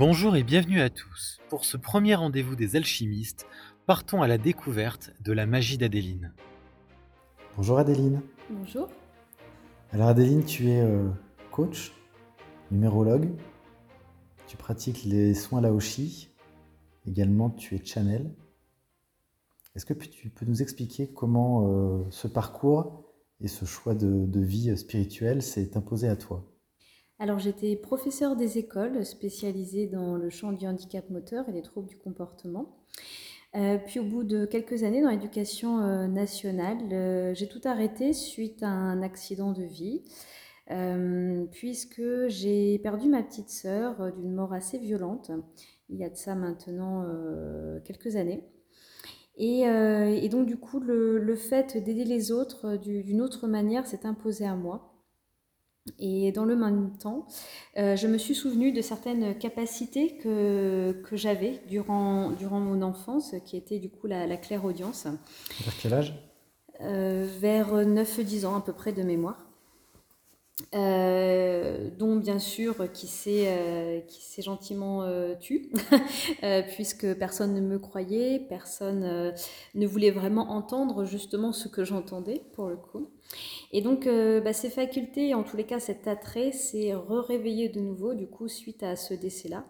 Bonjour et bienvenue à tous. Pour ce premier rendez-vous des alchimistes, partons à la découverte de la magie d'Adéline. Bonjour Adéline. Bonjour. Alors Adéline, tu es euh, coach, numérologue, tu pratiques les soins Laoshi, également tu es channel. Est-ce que tu peux nous expliquer comment euh, ce parcours et ce choix de, de vie spirituelle s'est imposé à toi? Alors j'étais professeure des écoles spécialisée dans le champ du handicap moteur et des troubles du comportement. Euh, puis au bout de quelques années dans l'éducation euh, nationale, euh, j'ai tout arrêté suite à un accident de vie, puisque j'ai perdu ma petite sœur d'une mort assez violente, il y a de ça maintenant quelques années. Et, donc du coup, le, fait d'aider les autres du- d'une autre manière s'est imposé à moi. Et dans le même temps, euh, je me suis souvenue de certaines capacités que, que j'avais durant, durant mon enfance, qui étaient du coup la, la clairaudience, Vers quel âge? Euh, vers 9-10 ans à peu près de mémoire. Euh, dont bien sûr qui s'est euh, gentiment euh, tu, euh, puisque personne ne me croyait, personne ne voulait vraiment entendre justement ce que j'entendais pour le coup. Et donc bah, ces facultés, en tous les cas cet attrait, s'est re-réveillé de nouveau du coup suite à ce décès-là.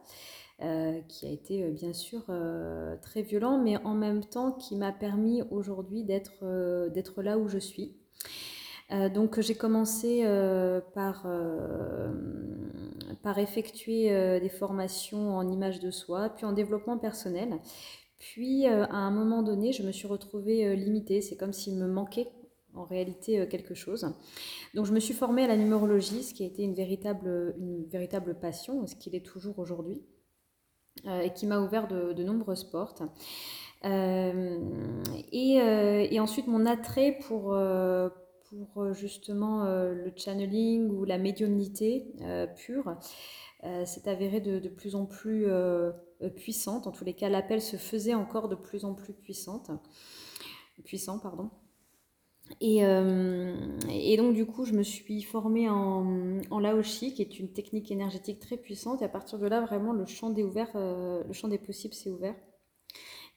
qui a été bien sûr très violent, mais en même temps qui m'a permis aujourd'hui d'être d'être là où je suis. Euh, donc j'ai commencé euh, par, euh, par effectuer des formations en image de soi, puis en développement personnel. Puis à un moment donné, je me suis retrouvée limitée. C'est comme s'il me manquait en réalité quelque chose. Donc je me suis formée à la numérologie, ce qui a été une véritable, une véritable passion, ce qu'il est toujours aujourd'hui, et qui m'a ouvert de, de nombreuses portes. Et, et ensuite mon attrait pour, pour euh, justement euh, le channeling ou la médiumnité euh, pure s'est avéré de, plus en plus puissante. En tous les cas, l'appel se faisait encore de plus en plus puissante, puissant, pardon. Et, donc du coup, je me suis formée en, en Laoshi, qui est une technique énergétique très puissante. Et à partir de là, vraiment, le champ des ouverts, le champ des possibles s'est ouvert.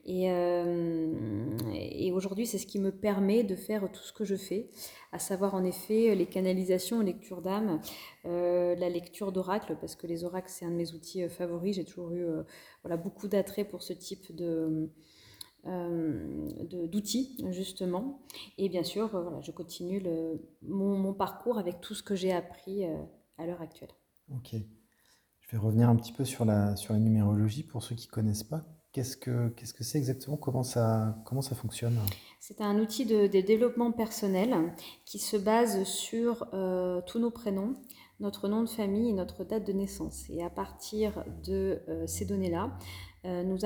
Et, euh, et aujourd'hui, c'est ce qui me permet de faire tout ce que je fais, à savoir en effet les canalisations, lecture d'âme, euh, la lecture d'oracle, parce que les oracles, c'est un de mes outils euh, favoris. J'ai toujours eu voilà, beaucoup d'attrait pour ce type de, euh, d'outils, justement. Et bien sûr, voilà, je continue le, mon, mon parcours avec tout ce que j'ai appris à l'heure actuelle. Ok. Je vais revenir un petit peu sur la, sur la numérologie pour ceux qui ne connaissent pas. Qu'est-ce que qu'est-ce que c'est exactement? Comment ça, comment ça fonctionne? C'est un outil de, de développement personnel qui se base sur euh, tous nos prénoms, notre nom de famille et notre date de naissance. Et à partir de euh, ces données-là, euh, nous,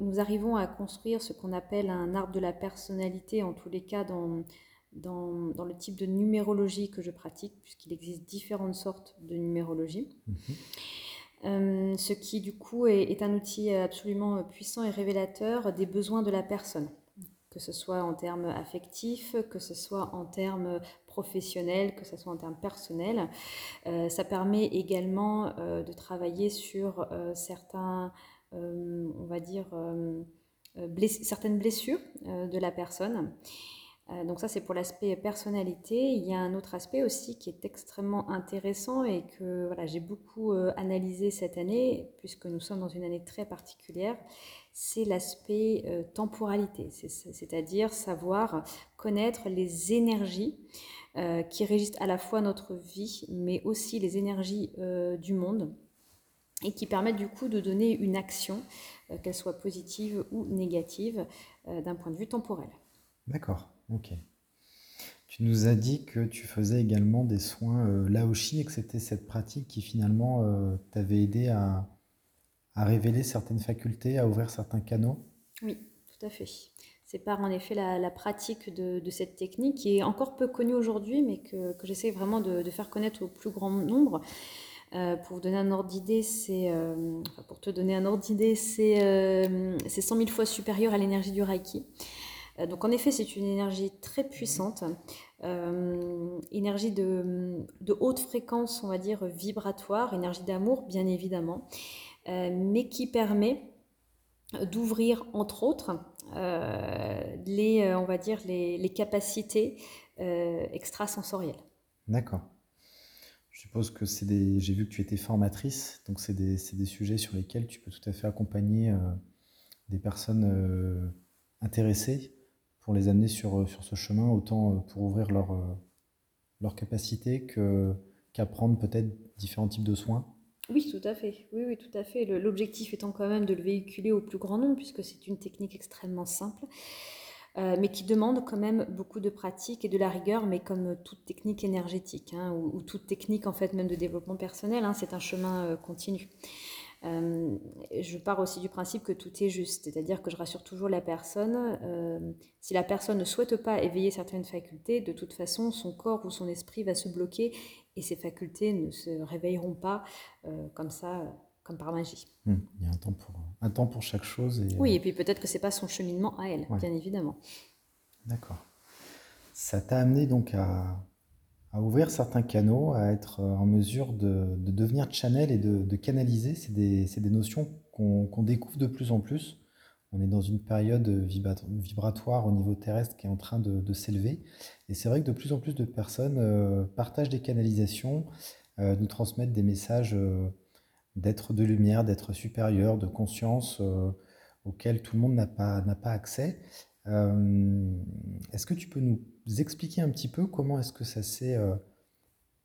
nous arrivons à construire ce qu'on appelle un arbre de la personnalité, en tous les cas dans, dans, dans le type de numérologie que je pratique, puisqu'il existe différentes sortes de numérologie. Mhm. Euh, ce qui du coup est, un outil absolument puissant et révélateur des besoins de la personne, que ce soit en termes affectifs, que ce soit en termes professionnels, que ce soit en termes personnels. Euh, ça permet également euh, de travailler sur euh, certains, euh, on va dire, euh, euh, certaines blessures euh, de la personne. Euh, donc ça, c'est pour l'aspect personnalité. Il y a un autre aspect aussi qui est extrêmement intéressant et que voilà, j'ai beaucoup euh, analysé cette année, puisque nous sommes dans une année très particulière, c'est l'aspect euh, temporalité, C'est- c'est- c'est-à-dire savoir connaître les énergies qui régissent à la fois notre vie, mais aussi les énergies du monde et qui permettent du coup de donner une action, qu'elle soit positive ou négative, d'un point de vue temporel. D'accord, ok. Tu nous as dit que tu faisais également des soins euh, Laoshi et que c'était cette pratique qui finalement euh, t'avait aidé à, révéler certaines facultés, à ouvrir certains canaux? Oui, tout à fait. C'est par en effet la, pratique de, cette technique qui est encore peu connue aujourd'hui, mais que, que j'essaie vraiment de, faire connaître au plus grand nombre. Euh, pour donner un ordre d'idée, c'est euh, pour te donner un ordre d'idée, c'est 100 000 fois supérieur à l'énergie du Reiki. Euh, donc en effet, c'est une énergie très puissante, euh, énergie de, haute fréquence, on va dire vibratoire, énergie d'amour, bien évidemment. mais qui permet d'ouvrir, entre autres, les, on va dire, les, les capacités extrasensorielles. D'accord. Je suppose que c'est des. J'ai vu que tu étais formatrice, donc c'est des, des, sujets sur lesquels tu peux tout à fait accompagner des personnes intéressées pour les amener sur, sur ce chemin, autant pour ouvrir leur, leur capacité que, qu'apprendre peut-être différents types de soins Oui, tout à fait. Oui, oui, tout à fait. L'objectif étant quand même de le véhiculer au plus grand nombre, puisque c'est une technique extrêmement simple, euh, mais qui demande quand même beaucoup de pratique et de la rigueur, mais comme toute technique énergétique, hein, ou, toute technique en fait même de développement personnel, hein, c'est un chemin euh, continu. Euh, je pars aussi du principe que tout est juste, c'est-à-dire que je rassure toujours la personne. Euh, si la personne ne souhaite pas éveiller certaines facultés, de toute façon, son corps ou son esprit va se bloquer et ces facultés ne se réveilleront pas euh, comme ça, comme par magie. Hmm. il y a un temps pour, un temps pour chaque chose. Et, oui, et puis peut-être que c'est pas son cheminement à elle, bien évidemment. D'accord. Ça t'a amené donc à, à ouvrir certains canaux, à être euh, en mesure de, devenir channel et de, canaliser. C'est des, des, notions qu'on découvre de plus en plus. On est dans une période vibratoire au niveau terrestre qui est en train de, s'élever. Et c'est vrai que de plus en plus de personnes euh, partagent des canalisations, euh, nous transmettent des messages d'être de lumière, d'être supérieur, de conscience auxquels tout le monde n'a pas, pas accès. Est-ce que tu peux nous expliquer un petit peu comment est-ce que ça s'est euh,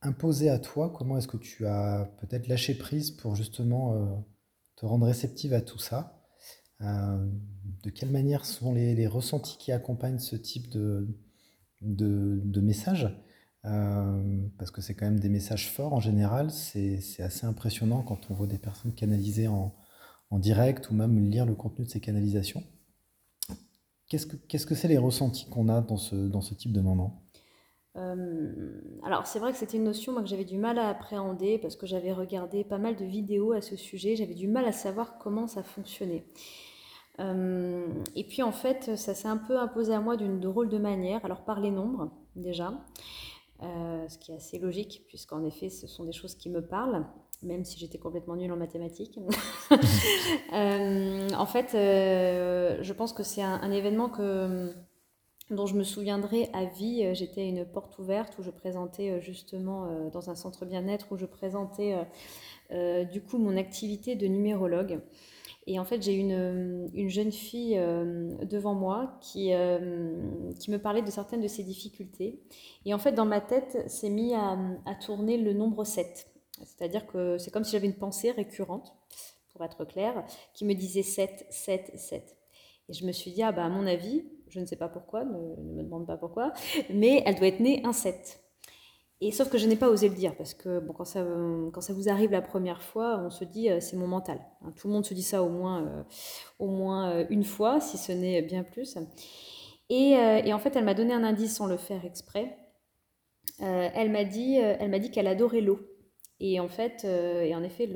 imposé à toi? Comment est-ce que tu as peut-être lâché prise pour justement euh, te rendre réceptive à tout ça? Euh, De quelle manière sont les, ressentis qui accompagnent ce type de, de, messages Parce que c'est quand même des messages forts en général. C'est assez impressionnant quand on voit des personnes canalisées en, en direct ou même lire le contenu de ces canalisations. Qu'est-ce que c'est les ressentis qu'on a dans ce, dans ce type de moment? Euh, alors c'est vrai que c'était une notion que j'avais du mal à appréhender parce que j'avais regardé pas mal de vidéos à ce sujet, j'avais du mal à savoir comment ça fonctionnait. Euh, et puis en fait ça s'est un peu imposé à moi d'une drôle de manière, alors par les nombres déjà, euh, ce qui est assez logique puisqu'en effet ce sont des choses qui me parlent même si j'étais complètement nulle en mathématiques. Euh, en fait, euh, je pense que c'est un, événement que, dont je me souviendrai à vie. J'étais à une porte ouverte où je présentais euh, justement dans un centre bien-être où je présentais du coup mon activité de numérologue. Et en fait, j'ai une, une jeune fille devant moi qui, qui me parlait de certaines de ses difficultés. Et en fait, dans ma tête, s'est mis à, à tourner le nombre 7. C'est-à-dire que c'est comme si j'avais une pensée récurrente, pour être clair, qui me disait 7, 7, 7. Et je me suis dit, ah bah à mon avis, je ne sais pas pourquoi, ne, me demande pas pourquoi, mais elle doit être née un 7. Et sauf que je n'ai pas osé le dire, parce que bon, quand, ça, quand ça vous arrive la première fois, on se dit, euh, c'est mon mental. Hein, tout le monde se dit ça au moins, euh, au moins euh, une fois, si ce n'est bien plus. Et, en fait, elle m'a donné un indice sans le faire exprès. elle m'a dit, elle m'a dit qu'elle adorait l'eau. Et en fait, euh, et en effet,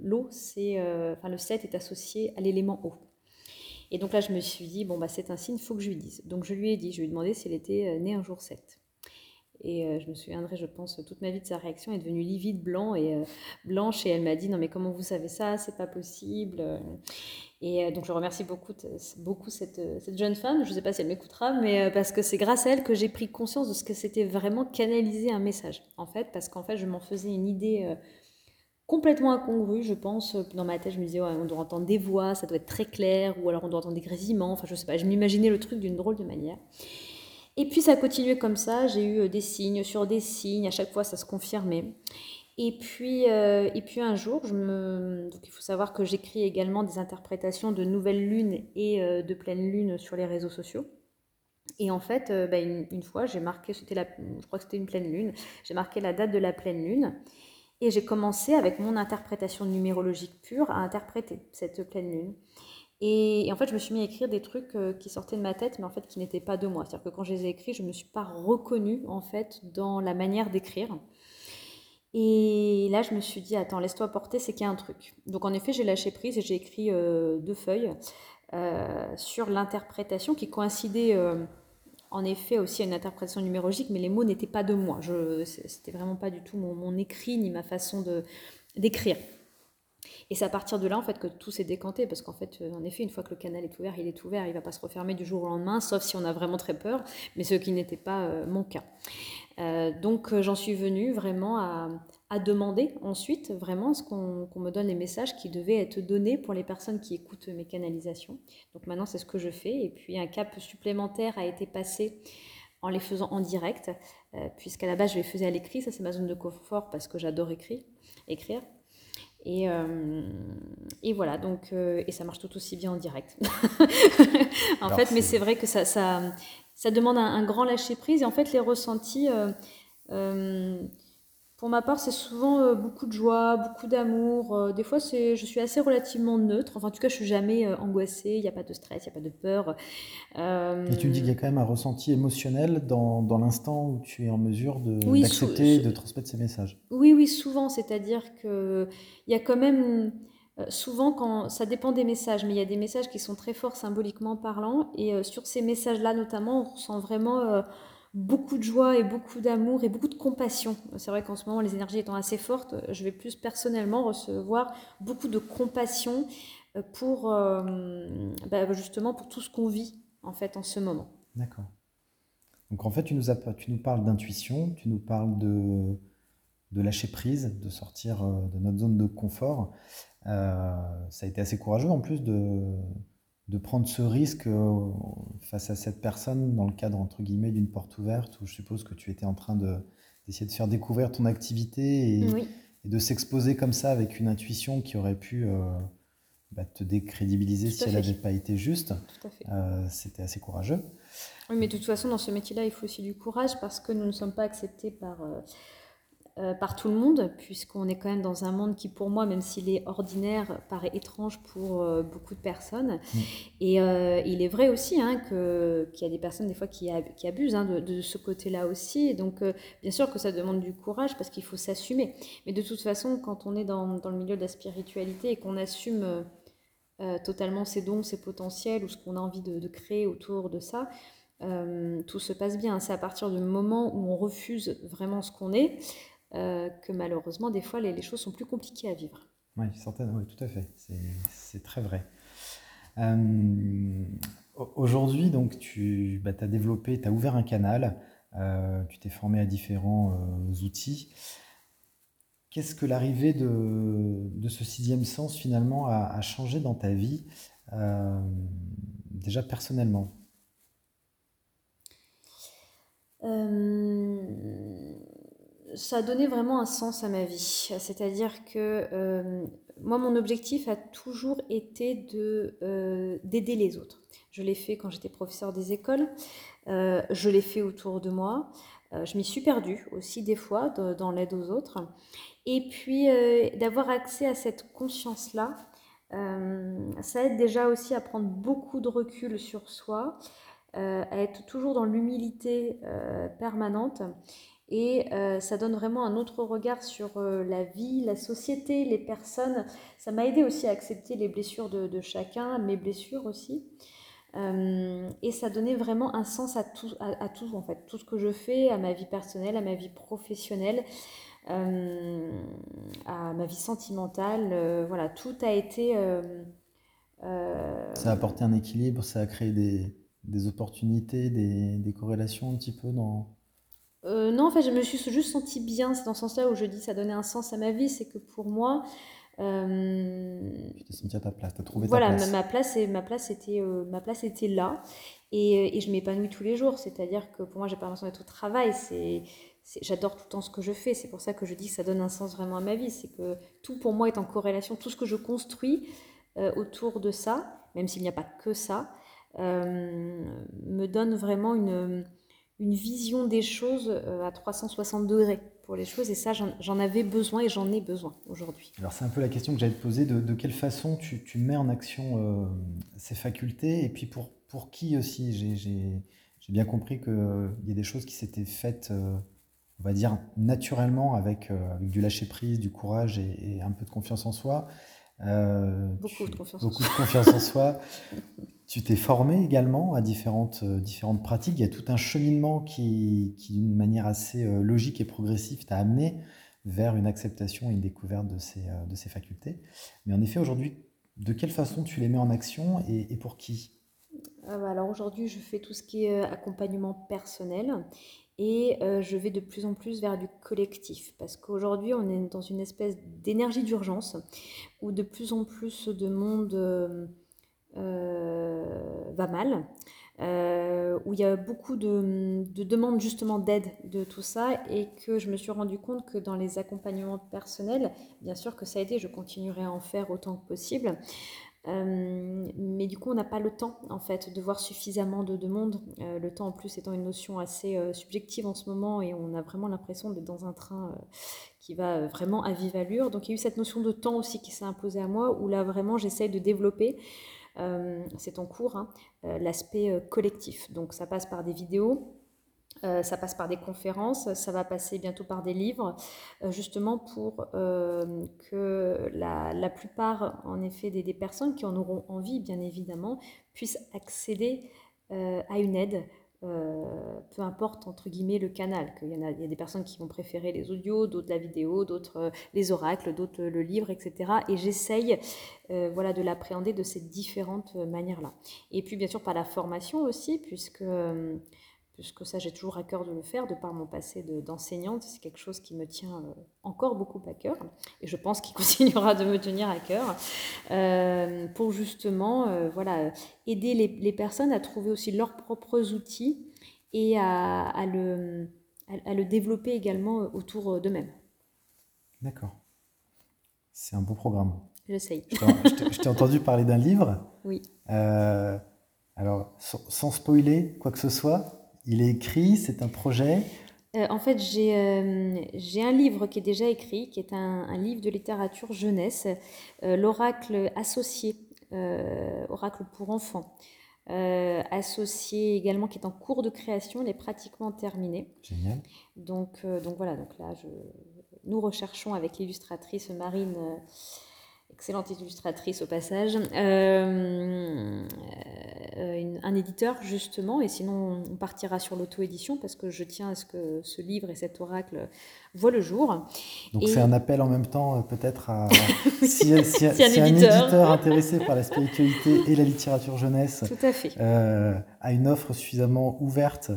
l'eau, c'est, euh, enfin, le 7 est associé à l'élément eau. Et donc là, je me suis dit, bon, bah, c'est un signe, il faut que je lui dise. Donc je lui ai dit, je lui ai demandé si elle était euh, née un jour 7. Et je me souviendrai, je pense, toute ma vie de sa réaction. Elle est devenue livide, et, blanche. Et elle m'a dit Non, mais comment vous savez ça? C'est pas possible. Et donc, je remercie beaucoup, beaucoup cette, jeune femme. Je ne sais pas si elle m'écoutera, mais parce que c'est grâce à elle que j'ai pris conscience de ce que c'était vraiment canaliser un message. En fait, parce qu'en fait, je m'en faisais une idée complètement incongrue, je pense. Dans ma tête, je me disais, on doit entendre des voix, ça doit être très clair, ou alors on doit entendre des grésillements. Enfin, je sais pas, je m'imaginais le truc d'une drôle de manière. Et puis ça a continué comme ça, j'ai eu des signes sur des signes, à chaque fois ça se confirmait. Et puis, euh, et puis un jour, il faut savoir que j'écris également des interprétations de nouvelles lunes et euh, de pleine lune sur les réseaux sociaux. Et en fait, euh, bah, une, fois, j'ai marqué, c'était la, je crois que c'était une pleine lune, j'ai marqué la date de la pleine lune. Et j'ai commencé avec mon interprétation numérologique pure à interpréter cette pleine lune. Et, en fait, je me suis mis à écrire des trucs qui sortaient de ma tête, mais en fait qui n'étaient pas de moi. C'est-à-dire que quand je les ai écrits, je ne me suis pas reconnue en fait dans la manière d'écrire. Et là, je me suis dit, attends, laisse-toi porter, c'est qu'il y a un truc. Donc, en effet, j'ai lâché prise et j'ai écrit euh, deux feuilles euh, sur l'interprétation qui coïncidait euh, en effet aussi à une interprétation numérologique, mais les mots n'étaient pas de moi. C'était vraiment pas du tout mon, écrit ni ma façon d'écrire. Et c'est à partir de là, en fait, que tout s'est décanté, parce qu'en fait, en effet, une fois que le canal est ouvert, il est ouvert, il va pas se refermer du jour au lendemain, sauf si on a vraiment très peur, mais ce qui n'était pas mon cas. donc j'en suis venue vraiment à, demander ensuite vraiment ce qu'on me donne les messages qui devaient être donnés pour les personnes qui écoutent mes canalisations. Donc maintenant, c'est ce que je fais. Et puis un cap supplémentaire a été passé en les faisant en direct, euh, puisqu'à la base, je les faisais à l'écrit. Ça, c'est ma zone de confort parce que j'adore écrire. Et, euh, et, voilà, donc, euh, et ça marche tout aussi bien en direct. en fait, mais c'est vrai que ça, ça, ça demande un, un, grand lâcher-prise. Et en fait, les ressentis, pour ma part, c'est souvent euh, beaucoup de joie, beaucoup d'amour. Euh, des fois, c'est, je suis assez relativement neutre. Enfin, en tout cas, je suis jamais euh, angoissée. Il n'y a pas de stress, il n'y a pas de peur. Et tu dis qu'il y a quand même un ressenti émotionnel dans, dans l'instant où tu es en mesure d'accepter et de transmettre ces messages. Oui, oui, souvent. C'est-à-dire qu'il y a quand même souvent quand ça dépend des messages, mais il y a des messages qui sont très forts symboliquement parlant. Et sur ces messages-là, notamment, on ressent vraiment beaucoup de joie et beaucoup d'amour et beaucoup de compassion. C'est vrai qu'en ce moment, les énergies étant assez fortes, je vais plus personnellement recevoir beaucoup de compassion euh, pour euh, bah, justement pour tout ce qu'on vit en fait en ce moment. D'accord. Donc en fait, tu nous, as, tu nous parles d'intuition, tu nous parles de, de lâcher prise, de sortir euh, de notre zone de confort. ça a été assez courageux en plus de, de prendre ce risque euh, face à cette personne dans le cadre, entre guillemets, d'une porte ouverte où je suppose que tu étais en train d'essayer de faire découvrir ton activité et, de s'exposer comme ça avec une intuition qui aurait pu euh, bah, te décrédibiliser si elle n'avait pas été juste. Euh, c'était assez courageux. Oui, mais de toute façon, dans ce métier-là, il faut aussi du courage parce que nous ne sommes pas acceptés par euh, par tout le monde, puisqu'on est quand même dans un monde qui, pour moi, même s'il est ordinaire, paraît étrange pour euh, beaucoup de personnes. Mm. Et euh, il est vrai aussi hein, qu'il y a des personnes, des fois, qui, qui abusent hein, de, ce côté-là aussi. Et donc, bien sûr que ça demande du courage, parce qu'il faut s'assumer. Mais de toute façon, quand on est dans, dans, le milieu de la spiritualité et qu'on assume totalement ses dons, ses potentiels, ou ce qu'on a envie de, de, créer autour de ça, tout se passe bien. C'est à partir du moment où on refuse vraiment ce qu'on est, euh, que malheureusement, des fois, les, choses sont plus compliquées à vivre. Oui, certainement, oui, tout à fait. C'est très vrai. Euh, aujourd'hui, donc, tu bah, as développé, tu as ouvert un canal, euh, tu t'es formé à différents outils. Qu'est-ce que l'arrivée de, de, ce sixième sens, finalement, a, a changé dans ta vie, déjà personnellement? Ça a donné vraiment un sens à ma vie. C'est-à-dire que euh, moi, mon objectif a toujours été de, euh, d'aider les autres. Je l'ai fait quand j'étais professeur des écoles, euh, je l'ai fait autour de moi. je m'y suis perdue aussi des fois dans l'aide aux autres. Et puis d'avoir accès à cette conscience-là, ça aide déjà aussi à prendre beaucoup de recul sur soi, à être toujours dans l'humilité permanente et euh, ça donne vraiment un autre regard sur euh, la vie, la société, les personnes. Ça m'a aidé aussi à accepter les blessures de, chacun, mes blessures aussi. Euh, et ça donnait vraiment un sens à tout, à, tout, en fait, tout ce que je fais, à ma vie personnelle, à ma vie professionnelle, à ma vie sentimentale. voilà, tout a été. ça a apporté un équilibre, ça a créé des, des opportunités, des, des corrélations un petit peu dans euh, non, en fait, je me suis juste sentie bien. C'est dans ce sens-là où je dis ça donnait un sens à ma vie. C'est que pour moi. Euh, tu t'es sentie à ta place, tu as trouvé voilà, ta place. Ma, place, ma, place était, euh, ma place était là. Et, et je m'épanouis tous les jours. C'est-à-dire que pour moi, j'ai pas l'impression d'être au travail. C'est. J'adore tout le temps ce que je fais, c'est pour ça que je dis que ça donne un sens vraiment à ma vie. C'est que tout pour moi est en corrélation, tout ce que je construis autour de ça, même s'il n'y a pas que ça, me donne vraiment une, une vision des choses euh, à 360 degrés pour les choses. Et ça, j'en avais besoin et j'en ai besoin aujourd'hui. Alors c'est un peu la question que j'allais te poser, de, quelle façon tu, tu, mets en action euh, ces facultés? Et puis pour, pour qui aussi? J'ai bien compris qu'il y a des choses qui s'étaient faites, euh, on va dire, naturellement avec, avec du lâcher-prise, du courage et, un peu de confiance en soi. Beaucoup de confiance beaucoup de confiance en soi. Tu t'es formé également à différentes, euh, différentes pratiques. Il y a tout un cheminement qui, qui d'une manière assez euh, logique et progressive, t'a amené vers une acceptation et une découverte de ces, de ces facultés. Mais en effet, aujourd'hui, de quelle façon tu les mets en action et, pour qui? Alors aujourd'hui, je fais tout ce qui est accompagnement personnel et je vais de plus en plus vers du collectif. Parce qu'aujourd'hui, on est dans une espèce d'énergie d'urgence où de plus en plus de monde va mal. Euh, où il y a beaucoup de, demandes justement d'aide de tout ça. Et que je me suis rendu compte que dans les accompagnements personnels, bien sûr que ça a aidé, je continuerai à en faire autant que possible. Euh, mais du coup, on n'a pas le temps en fait de voir suffisamment de demandes. Euh, le temps en plus étant une notion assez subjective en ce moment et on a vraiment l'impression d'être dans un train qui va vraiment à vive allure. Donc il y a eu cette notion de temps aussi qui s'est imposée à moi où là vraiment j'essaye de développer euh, c'est en cours, hein, euh, l'aspect euh, collectif. Donc ça passe par des vidéos, ça passe par des conférences, ça va passer bientôt par des livres, justement pour que la, plupart, en effet, des, personnes qui en auront envie, bien évidemment, puissent accéder à une aide euh, peu importe entre guillemets le canal, qu'il y, en a, il y a des personnes qui vont préférer les audios, d'autres la vidéo, d'autres euh, les oracles, d'autres le livre, etc. Et j'essaye euh, voilà, de l'appréhender de ces différentes manières-là. Et puis bien sûr par la formation aussi, puisque puisque ça j'ai toujours à cœur de le faire de par mon passé d'enseignante, c'est quelque chose qui me tient euh, encore beaucoup à cœur et je pense qu'il continuera de me tenir à cœur euh, pour justement euh, voilà, aider les, personnes à trouver aussi leurs propres outils et à, le, à, le développer également autour d'eux-mêmes. D'accord. C'est un beau programme. J'essaye. Je t'ai entendu parler d'un livre. Oui. alors, sans spoiler quoi que ce soit, il est écrit, c'est un projet euh, En fait, euh, j'ai un livre qui est déjà écrit, qui est un, livre de littérature jeunesse, euh, l'oracle associé, oracle pour enfants. associé également qui est en cours de création, il est pratiquement terminé. Génial. Donc, donc voilà, donc là, je, nous recherchons avec l'illustratrice Marine excellente illustratrice au passage, euh, euh, un éditeur justement, et sinon on partira sur l'auto-édition parce que je tiens à ce que ce livre et cet oracle voient le jour. Donc c'est un appel en même temps euh, peut-être à si, un, éditeur. intéressé par la spiritualité et la littérature jeunesse Tout à, fait. a une offre suffisamment ouverte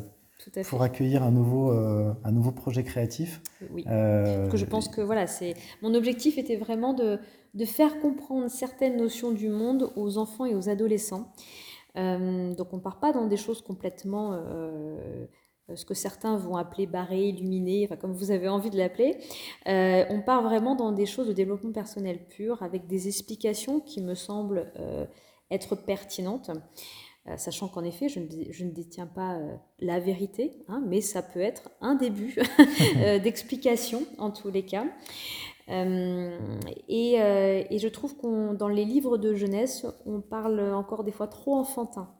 pour accueillir un nouveau, un nouveau projet créatif. Oui. Parce que je pense que voilà, c'est mon objectif était vraiment de de faire comprendre certaines notions du monde aux enfants et aux adolescents. Euh, donc on ne part pas dans des choses complètement, euh, ce que certains vont appeler barrées, illuminées, enfin, comme vous avez envie de l'appeler. Euh, on part vraiment dans des choses de développement personnel pur, avec des explications qui me semblent être pertinentes. Sachant qu'en effet, je ne, détiens pas la vérité, hein, mais ça peut être un début d'explication en tous les cas. Euh, et, euh, je trouve qu'on dans les livres de jeunesse, on parle encore des fois trop enfantin,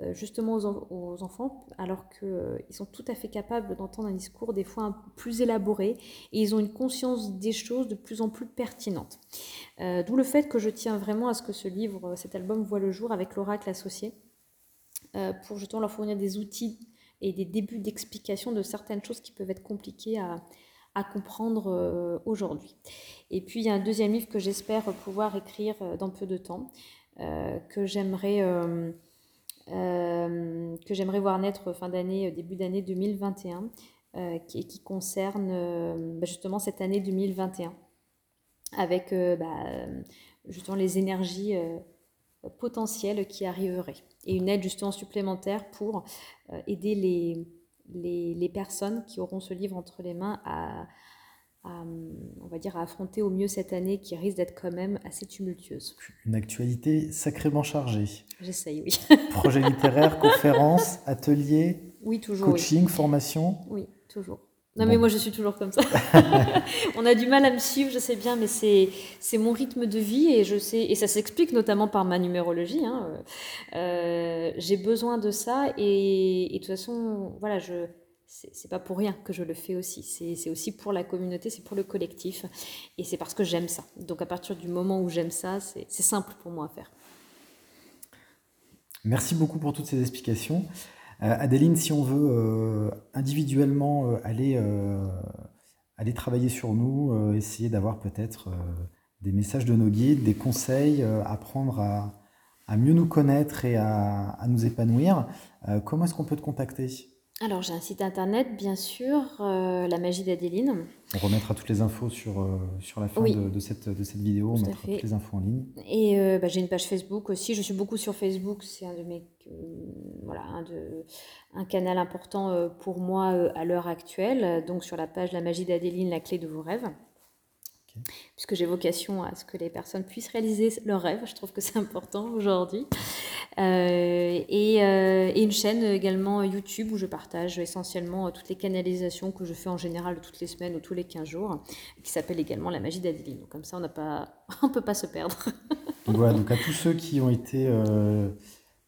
euh, justement aux, enfants, alors qu'ils sont tout à fait capables d'entendre un discours des fois plus élaboré et ils ont une conscience des choses de plus en plus pertinente. D'où le fait que je tiens vraiment à ce que ce livre, cet album voit le jour avec l'oracle associé, pour justement leur fournir des outils et des débuts d'explication de certaines choses qui peuvent être compliquées à, comprendre euh, aujourd'hui. Et puis il y a un deuxième livre que j'espère pouvoir écrire euh, dans peu de temps, euh, que j'aimerais que j'aimerais voir naître fin d'année, début d'année 2021, qui, qui, concerne bah, justement cette année 2021, avec bah, justement les énergies potentielles qui arriveraient et une aide justement supplémentaire pour aider les les, personnes qui auront ce livre entre les mains à, on va dire, à affronter au mieux cette année qui risque d'être quand même assez tumultueuse. Une actualité sacrément chargée. J'essaye, oui. Projet littéraire, conférences, ateliers, oui, toujours, coaching, formation. Oui, toujours. Non, mais moi, je suis toujours comme ça. on a du mal à me suivre, je sais bien, mais c'est, c'est mon rythme de vie et je sais, et ça s'explique notamment par ma numérologie. Hein. Euh, j'ai besoin de ça et, de toute façon, voilà, je, c'est, pas pour rien que je le fais aussi. C'est, c'est aussi pour la communauté, c'est pour le collectif et c'est parce que j'aime ça. Donc, à partir du moment où j'aime ça, c'est, c'est simple pour moi à faire. Merci beaucoup pour toutes ces explications. Euh, Adeline, si on veut euh, individuellement euh, aller, travailler sur nous, essayer d'avoir peut-être des messages de nos guides, des conseils, apprendre à, à mieux nous connaître et à, à nous épanouir. Comment est-ce qu'on peut te contacter? Alors, j'ai un site internet, bien sûr, euh, La Magie d'Adéline. On remettra toutes les infos sur, euh, sur la fin Oui. de, de cette, de cette vidéo, on Tout à mettra fait. toutes les infos en ligne. Et euh, bah, j'ai une page Facebook aussi. Je suis beaucoup sur Facebook. C'est un de mes, voilà, un, de, un canal important pour moi à l'heure actuelle. Donc sur la page La Magie d'Adéline, la clé de vos rêves. Puisque j'ai vocation à ce que les personnes puissent réaliser leurs rêves. Je trouve que c'est important aujourd'hui. Euh, et, euh, et une chaîne également YouTube où je partage essentiellement toutes les canalisations que je fais en général toutes les semaines ou tous les 15 jours, qui s'appelle également La Magie d'Adéline. Donc comme ça, on on peut pas se perdre. Donc voilà, donc à tous ceux qui ont été euh,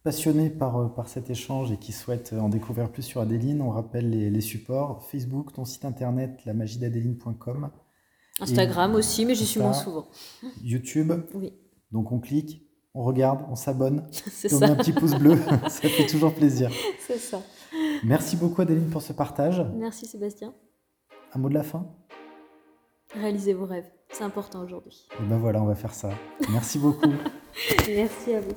passionnés par, par cet échange et qui souhaitent en découvrir plus sur Adéline, on rappelle les, les supports Facebook, ton site internet, lamagiedadeline.com, Instagram aussi, mais j'y suis moins souvent. YouTube. Oui, Donc on clique, on regarde, on s'abonne, c'est on met un petit pouce bleu, ça fait toujours plaisir. C'est ça. Merci beaucoup Adéline pour ce partage. Merci Sébastien. Un mot de la fin? Réalisez vos rêves. C'est important aujourd'hui. Et ben voilà, on va faire ça. Merci beaucoup. Merci à vous.